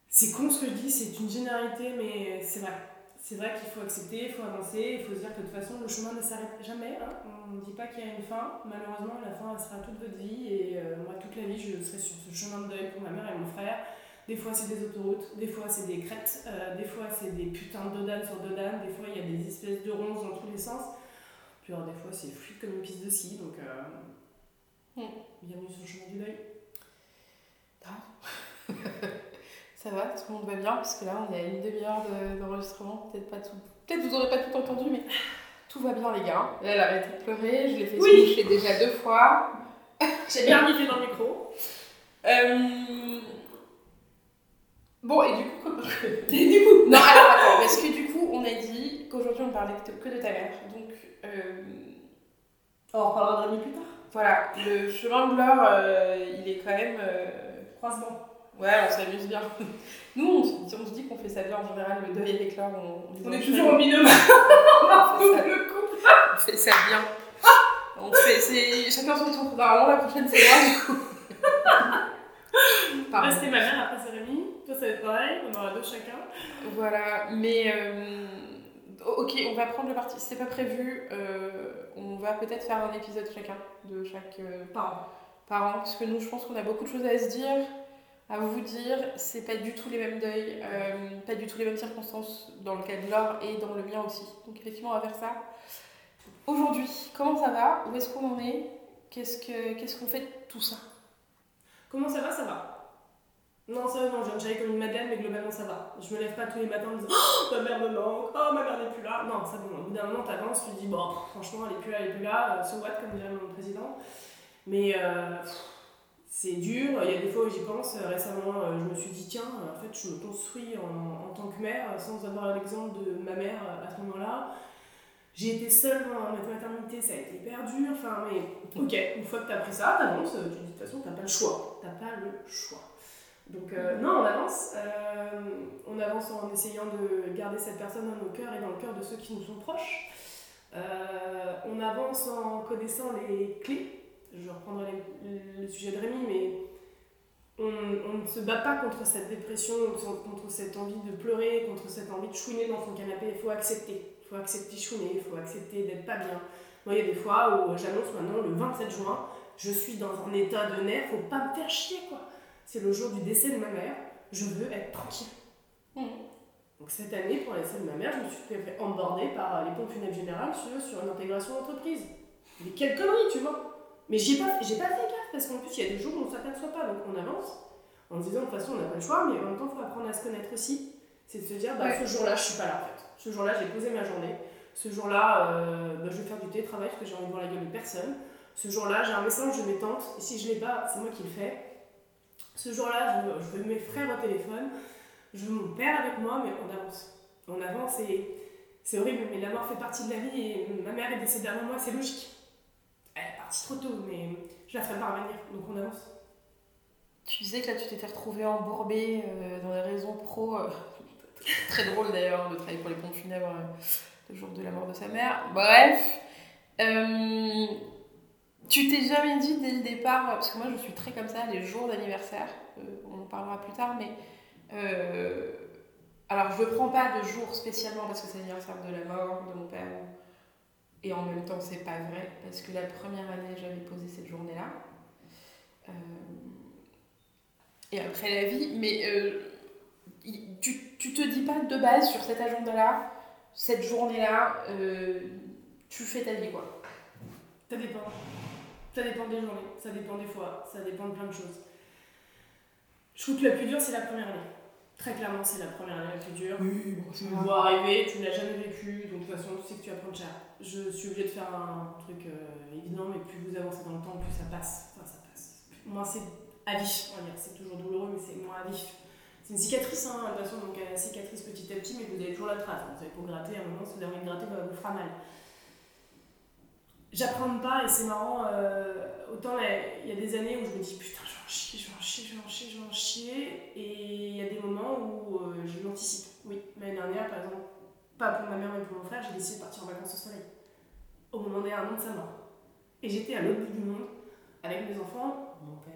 Speaker 2: C'est con ce que je dis, c'est une généralité, mais c'est vrai. C'est vrai qu'il faut accepter, il faut avancer, il faut se dire que de toute façon, le chemin ne s'arrête jamais. hein. On ne dit pas qu'il y a une fin. Malheureusement, la fin, elle sera toute votre vie. Et euh, moi, toute la vie, je serai sur ce chemin de deuil pour ma mère et mon frère. Des fois, c'est des autoroutes, des fois, c'est des crêtes, euh, des fois, c'est des putains de dodanes sur dodanes, des fois, il y a des espèces de ronces dans tous les sens. Puis alors, des fois, c'est fluide comme une piste de ski. Donc, euh,
Speaker 1: Mm.
Speaker 2: bienvenue sur le chemin du deuil.
Speaker 1: Ça va, tout le monde va bien, parce que là, on est à une demi-heure de- d'enregistrement. Peut-être pas tout. Peut-être vous aurez pas tout entendu, mais tout va bien, les gars. Là, elle a arrêté de pleurer, je l'ai fait
Speaker 2: Oui.
Speaker 1: déjà deux fois.
Speaker 2: J'ai bien riffé dans le micro.
Speaker 1: Euh, Bon, et du coup,
Speaker 2: Et du coup
Speaker 1: Non, alors attends, parce que du coup, on a dit qu'aujourd'hui on parlait que de ta mère. Donc, euh,
Speaker 2: on en reparlera de plus tard.
Speaker 1: Voilà, le chemin de l'or, euh, il est quand même. Euh,
Speaker 2: Croisement.
Speaker 1: Ouais, on s'amuse bien. Nous, on, se- on se dit qu'on fait ça bien en général, le deuil avec l'or. On,
Speaker 2: On est toujours au binôme.
Speaker 1: on fait ça-
Speaker 2: le couple.
Speaker 1: on fait ça bien. On fait, c'est chacun son tour. Normalement, la prochaine, c'est moi, du coup.
Speaker 2: Là,
Speaker 1: Pardon.
Speaker 2: c'était ma mère, après c'est Rémi. Toi, ça va être pareil. On aura deux chacun.
Speaker 1: Voilà, mais euh, ok, on va prendre le parti. C'est pas prévu. euh, on va peut-être faire un épisode chacun de chaque euh,
Speaker 2: Par
Speaker 1: parent, parce que nous, je pense qu'on a beaucoup de choses à se dire, à vous dire. C'est pas du tout les mêmes deuils, euh, pas du tout les mêmes circonstances dans le cas de Laure et dans le mien aussi. Donc effectivement, on va faire ça. Aujourd'hui, comment ça va? Où est-ce qu'on en est? Qu'est-ce que qu'est-ce qu'on fait de tout ça?
Speaker 2: Comment ça va? Ça va. Non, ça va, non, je viens de chialer comme une madeleine, mais globalement ça va. Je me lève pas tous les matins en me disant Oh, ma mère me manque, oh, ma mère n'est plus là. Non, ça va. Au bout d'un moment, t'avances, tu te dis Bon, franchement, elle est plus là, elle est plus là, euh, so what, comme dirait mon président. Mais euh, c'est dur, il y a des fois où j'y pense. Euh, Récemment, euh, je me suis dit Tiens, en fait, je me construis en, en tant que mère, euh, sans avoir l'exemple de ma mère à ce moment-là. J'ai été seule dans ma maternité, ça a été hyper dur. Enfin, mais ok, une fois que tu as pris ça, t'avances, tu de toute façon, t'as pas le choix. T'as pas le choix. Donc, non, on avance. On avance en essayant de garder cette personne dans nos cœurs et dans le cœur de ceux qui nous sont proches. On avance en connaissant les clés. Je reprendrai les- le sujet de Rémi, mais on, on ne se bat pas contre cette dépression, contre cette envie de pleurer, contre cette envie de chouiner dans son canapé. Il faut accepter. Il faut accepter chouiner, il faut accepter d'être pas bien. Moi, il y a des fois où j'annonce maintenant le 27 juin, je suis dans un état de nerfs, faut pas me faire chier quoi. C'est le jour du décès de ma mère, je veux être tranquille.
Speaker 1: Mhm.
Speaker 2: Donc cette année, pour le décès de ma mère, je me suis fait emborder par les pompes funèbres générales sur, sur une intégration d'entreprise. Mais quelle connerie, tu vois Mais j'ai pas, j'ai pas fait gaffe, parce qu'en plus, il y a des jours où on s'aperçoit pas, donc on avance, en se disant, de toute façon, on n'a pas le choix, mais en même temps, il faut apprendre à se connaître aussi. C'est de se dire, bah,
Speaker 1: Ouais.
Speaker 2: ce jour-là, je suis pas là, en fait. Ce jour-là, j'ai posé ma journée. Ce jour-là, euh, bah, je vais faire du télétravail parce que j'ai envie de voir la gueule de personne. Ce jour-là, j'ai un message de mes tantes, et si je l'ai pas, c'est moi qui le fais. Ce jour-là, je, je veux mes frères au téléphone, je veux mon père avec moi, mais on avance. On avance et c'est horrible, mais la mort fait partie de la vie et ma mère est décédée avant moi, c'est logique. Partie trop tôt, mais je la ferai pas revenir, donc on avance.
Speaker 1: Tu disais que là, tu t'étais retrouvée embourbée euh, dans les raisons pro. euh, très drôle d'ailleurs de travailler pour les pompes funèbres euh, le jour de la mort de sa mère. Bref. Euh, tu t'es jamais dit dès le départ, parce que moi je suis très comme ça, les jours d'anniversaire, on en parlera plus tard, mais. alors je ne prends pas de jour spécialement parce que c'est l'anniversaire de la mort de mon père. Et en même temps, c'est pas vrai, parce que la première année, j'avais posé cette journée-là. Euh, et après la vie, mais euh, tu, tu te dis pas de base sur cet agenda-là, cette journée-là, euh, tu fais ta vie quoi.
Speaker 2: Ça dépend. Ça dépend des journées, ça dépend des fois, ça dépend de plein de choses. Je trouve que la plus dure, c'est la première année. Très clairement, c'est la première année la plus dure.
Speaker 1: Oui, bon,
Speaker 2: Tu me vois arriver, tu ne l'as jamais vécu, donc de toute façon, tu sais que tu vas prendre cher. Je suis obligée de faire un truc euh, évident, mais plus vous avancez dans le temps, plus ça passe. Enfin, ça passe. Moins c'est à vif, on va dire. C'est toujours douloureux, mais c'est moins à vif. C'est une cicatrice, hein, de toute façon, donc elle cicatrice petit à petit, mais vous avez toujours la trace. Vous savez, pour gratter, à un moment, si vous avez envie de gratter, bah, vous fera mal. J'apprends pas, et c'est marrant, euh, autant il y a des années où je me dis putain, je vais en chier, je vais en chier, je vais en chier, je vais en chier, et il y a des moments où euh, je l'anticipe. Oui, l'année dernière, par exemple, pas pour ma mère mais pour mon frère, j'ai décidé de partir en vacances au soleil. Au moment des un an de sa mort. Et j'étais à l'autre bout du monde avec mes enfants, mon père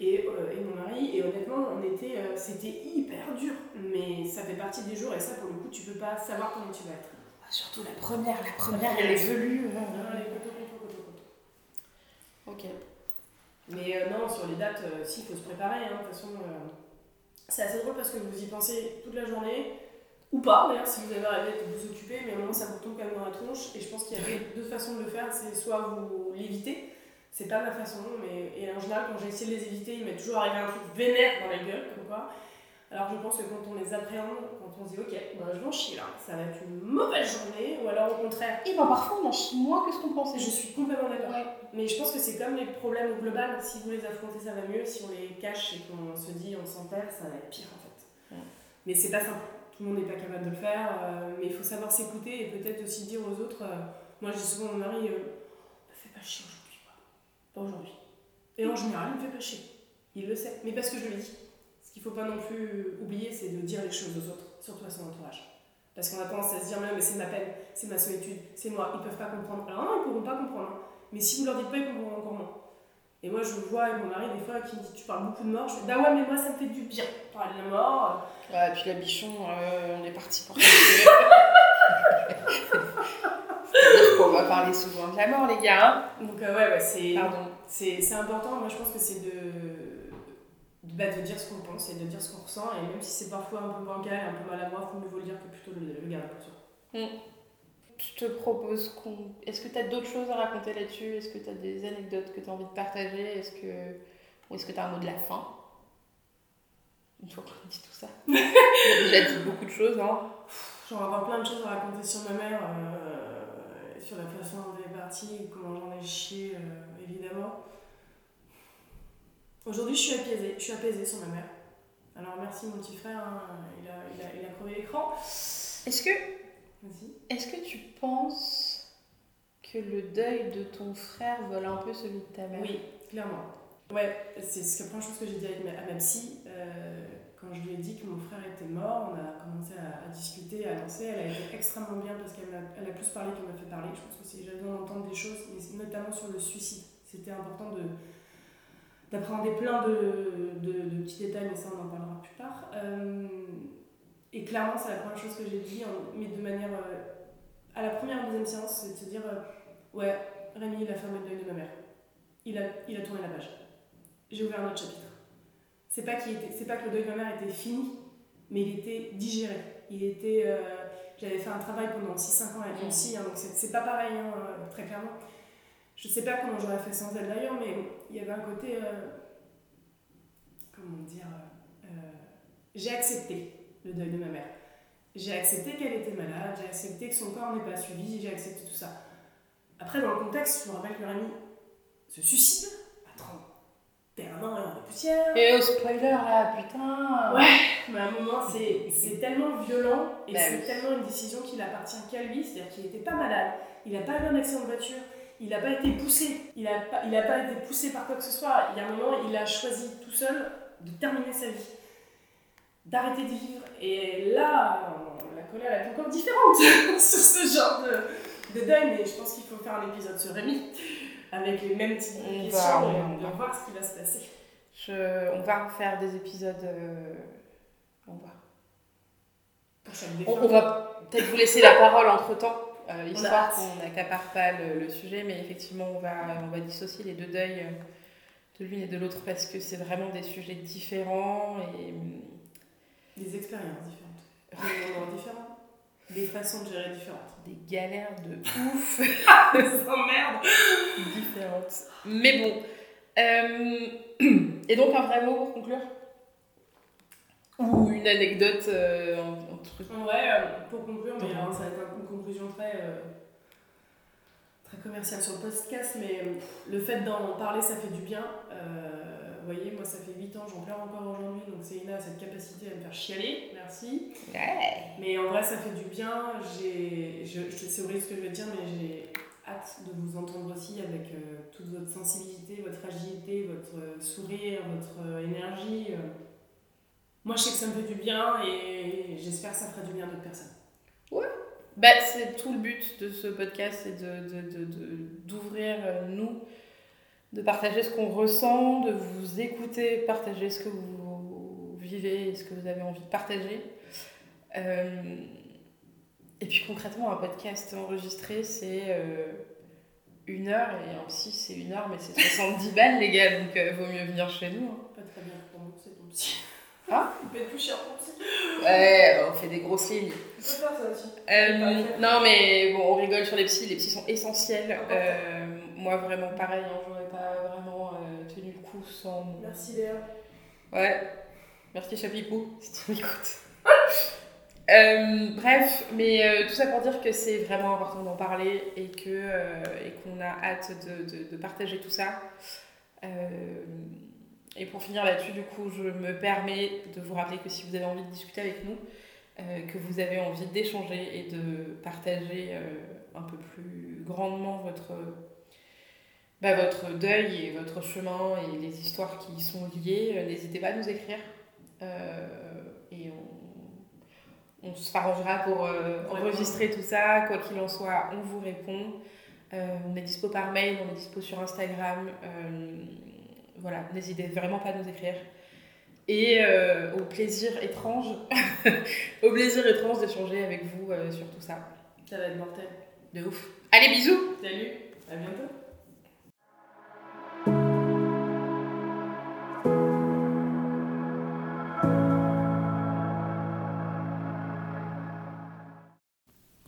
Speaker 2: et, euh, et mon mari. Et honnêtement, on était, c'était hyper dur. Mais ça fait partie des jours et ça, pour le coup, tu peux pas savoir comment tu vas être.
Speaker 1: Surtout la première, la première, elle est velue. euh. Ok.
Speaker 2: Mais euh, non, sur les dates, euh, si, il faut se préparer. hein. De toute façon, euh, c'est assez drôle parce que vous y pensez toute la journée. Ou pas, d'ailleurs, si vous avez arrêté de vous occuper, mais à un moment, ça vous tombe quand même dans la tronche. Et je pense qu'il y a deux, deux façons de le faire. C'est soit vous l'évitez, c'est pas ma façon, mais et en général, quand j'ai essayé de les éviter, il m'est toujours arrivé un truc vénère dans la gueule, comme quoi. Alors je pense que quand on les appréhende, quand on se dit ok, bah, je vais en chier là, ça va être une mauvaise journée, ou alors au contraire,
Speaker 1: Et ben parfois on en chie moins que ce qu'on pensait.
Speaker 2: je suis complètement d'accord.
Speaker 1: Ouais.
Speaker 2: Mais je pense que c'est comme les problèmes au global, si vous les affrontez, ça va mieux. Si on les cache et qu'on se dit on s'en perd, ça va être pire en fait. Mais c'est pas simple. Tout le monde n'est pas capable de le faire. euh, mais il faut savoir s'écouter et peut-être aussi dire aux autres. euh, moi, je dis souvent à mon mari euh, fais pas chier aujourd'hui, quoi. Pas aujourd'hui. Et en général, il me fait pas chier. Il le sait. Mais parce que je lui dis. Qu'il faut pas non plus oublier, c'est de dire les choses aux autres, surtout à son entourage. Parce qu'on a tendance à se dire, mais, mais c'est ma peine, c'est ma solitude, c'est moi, ils peuvent pas comprendre. Alors non, ils pourront pas comprendre. hein. Mais si vous leur dites pas, ils comprendront encore moins. Et moi, je vois avec mon mari des fois qui me dit, tu parles beaucoup de mort. Je fais, bah ouais, mais moi, ça me fait du bien. Parler de la mort.
Speaker 1: Ouais, et puis la bichon, euh, on est parti pour On va parler souvent de la mort, les gars. hein.
Speaker 2: Donc, euh, ouais, ouais, c'est.
Speaker 1: Pardon.
Speaker 2: C'est c'est important, moi je pense que c'est de, bah, de dire ce qu'on pense et de dire ce qu'on ressent, et même si c'est parfois un peu bancal, un peu maladroit, il faut mieux vaut le dire que plutôt le, le garder pour soi.
Speaker 1: Je te propose qu'on. Est-ce que tu as d'autres choses à raconter là-dessus? Est-ce que tu as des anecdotes que tu as envie de partager? Est-ce que. Ou est-ce que tu as un mot de la fin? Une fois qu'on a dit tout ça. On a déjà dit beaucoup de choses, hein.
Speaker 2: J'aurais avoir plein de choses à raconter sur ma mère, euh, sur la façon dont elle est partie, comment j'en ai chié, euh, évidemment. Aujourd'hui, je suis apaisée, je suis apaisée sur ma mère. Alors merci mon petit frère, hein, il, a, il, a, il a crevé l'écran.
Speaker 1: Est-ce que,
Speaker 2: Vas-y.
Speaker 1: est-ce que tu penses que le deuil de ton frère vole un peu celui de ta mère?
Speaker 2: Oui, clairement. Ouais, c'est ce que la première chose que j'ai dit avec ma- à ma psy. euh, quand je lui ai dit que mon frère était mort, on a commencé à, à discuter, à lancer. Elle a été extrêmement bien parce qu'elle elle a plus parlé qu'elle m'a fait parler. Je pense que c'est- j'avais besoin d'entendre des choses, mais notamment sur le suicide. C'était important de d'apprendre plein de, de, de petits détails, mais ça on en parlera plus tard. Euh, et clairement, c'est la première chose que j'ai dit, mais de manière. euh, à la première deuxième séance, c'est de se dire euh, Ouais, Rémi, il a fermé le deuil de ma mère. Il a, il a tourné la page. J'ai ouvert un autre chapitre. C'est pas, était, pas que le deuil de ma mère était fini, mais il était digéré. Il était. j'avais fait un travail pendant 6-5 ans avec mon psy, hein, donc c'est, pas pareil, hein, très clairement. Je sais pas comment j'aurais fait sans elle d'ailleurs, mais il y avait un côté. euh, comment dire euh, J'ai accepté le deuil de ma mère. J'ai accepté qu'elle était malade, j'ai accepté que son corps n'est pas suivi, j'ai accepté tout ça. Après, dans le contexte, je me rappelle que Rémi se suicide à 31 ans et en poussière.
Speaker 1: Et au spoiler là, putain
Speaker 2: Ouais, mais à un moment, c'est tellement violent et
Speaker 1: Bah
Speaker 2: c'est
Speaker 1: oui.
Speaker 2: tellement une décision qui n'appartient qu'à lui. C'est-à-dire qu'il n'était pas malade, il n'a pas eu un accident de voiture, il n'a pas été poussé, il n'a pas, il a pas été poussé par quoi que ce soit. Il y a un moment, il a choisi tout seul de terminer sa vie, d'arrêter de vivre. Et là, la colère est encore différente sur ce genre de, de deuil, mais je pense qu'il faut faire un épisode sur Rémi avec les mêmes types
Speaker 1: On
Speaker 2: de
Speaker 1: va,
Speaker 2: questions
Speaker 1: on va,
Speaker 2: et
Speaker 1: on
Speaker 2: voir ce qui va se passer.
Speaker 1: Je- On va refaire des épisodes. euh, On va. On, on va peut-être vous laisser la parole entre temps,
Speaker 2: a
Speaker 1: histoire qu'on n'accapare pas le, le sujet, mais effectivement, on va, on va dissocier les deux deuils euh, de l'une et de l'autre parce que c'est vraiment des sujets différents et. hum,
Speaker 2: Des expériences différentes. Des moments différents. Des façons de gérer différentes.
Speaker 1: des galères de ouf
Speaker 2: Des emmerdes.
Speaker 1: différentes. Mais bon. euh, et donc, un vrai mot pour conclure? Ou une anecdote euh, en- entre.
Speaker 2: Ouais, euh, pour conclure, mais alors, ça va être une conclusion très, euh, très commerciale sur le podcast, mais le fait d'en parler, ça fait du bien. Euh, vous voyez, moi, ça fait 8 ans, j'en pleure encore aujourd'hui, donc Céline a cette capacité à me faire chialer, merci.
Speaker 1: Ouais.
Speaker 2: Mais en vrai, ça fait du bien. Je, je sais horrible ce que je vais dire, mais j'ai hâte de vous entendre aussi avec euh, toute votre sensibilité, votre fragilité, votre euh, sourire, votre euh, énergie. Moi, je sais que ça me fait du bien et j'espère que ça fera du bien à d'autres personnes.
Speaker 1: Bah, c'est tout le but de ce podcast, c'est de, de, de, de- d'ouvrir euh, nous, de partager ce qu'on ressent, de vous écouter, partager ce que vous vivez et ce que vous avez envie de partager. Euh, et puis concrètement, un podcast enregistré, c'est euh, une heure, et un psy, c'est une heure, mais c'est 70 balles, les gars, donc euh, vaut mieux venir chez nous. hein.
Speaker 2: Pas très bien pour nous, c'est ton Il être plus cher ton psy.
Speaker 1: Ouais, on fait des grosses lignes.
Speaker 2: Tu peux faire ça aussi.
Speaker 1: Euh, non mais bon, on rigole sur les psys, les psys sont essentiels. Euh, moi vraiment pareil, hein, j'aurais pas vraiment euh, tenu le coup sans...
Speaker 2: Merci Léa.
Speaker 1: Ouais, merci Chapipou, si tu m'écoutes. Euh, bref, mais euh, tout ça pour dire que c'est vraiment important d'en parler et que euh, et qu'on a hâte de, de, de partager tout ça. Et pour finir là-dessus, du coup, je me permets de vous rappeler que si vous avez envie de discuter avec nous, euh, que vous avez envie d'échanger et de partager euh, un peu plus grandement votre, bah, votre deuil et votre chemin et les histoires qui y sont liées, euh, n'hésitez pas à nous écrire. et on, on s'arrangera pour enregistrer tout ça. Quoi qu'il en soit, on vous répond. on est dispo par mail, on est dispo sur Instagram. Voilà, n'hésitez vraiment pas à nous écrire et euh, au plaisir étrange, au plaisir étrange d'échanger avec vous euh, sur tout ça.
Speaker 2: Ça va être mortel.
Speaker 1: De ouf. Allez, bisous
Speaker 2: Salut, à bientôt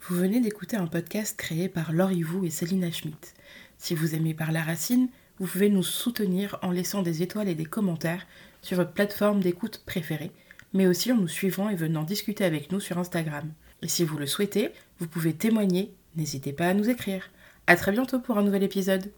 Speaker 1: Vous venez d'écouter un podcast créé par Laurie Vous et Céline Schmidt. Si vous aimez Par la Racine, vous pouvez nous soutenir en laissant des étoiles et des commentaires sur votre plateforme d'écoute préférée, mais aussi en nous suivant et venant discuter avec nous sur Instagram. Et si vous le souhaitez, vous pouvez témoigner, n'hésitez pas à nous écrire. A très bientôt pour un nouvel épisode.